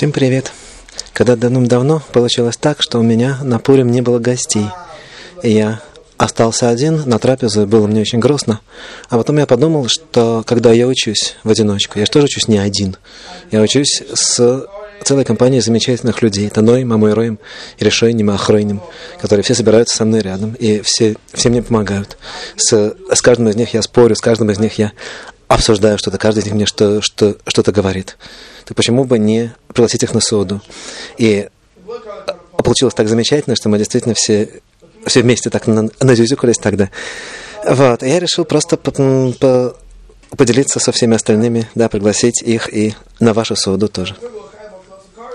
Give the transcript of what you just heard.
Всем привет! Когда давным-давно получилось так, что у меня на Пурим не было гостей, и я остался один, на трапезу было мне очень грустно. А потом я подумал, что когда я учусь в одиночку, я же тоже учусь не один. Я учусь с целой компанией замечательных людей, Таной, Мамой Роем, Решойним, Ахройним, которые все собираются со мной рядом, и все, все мне помогают. С, с каждым из них я спорю, с каждым из них я обсуждаю что-то, каждый из них мне что, что, что-то говорит. То почему бы не пригласить их на соду? И получилось так замечательно, что мы действительно все, все вместе так назюзюкались тогда. Вот. И я решил просто по, по, поделиться со всеми остальными, да, пригласить их и на вашу соду тоже.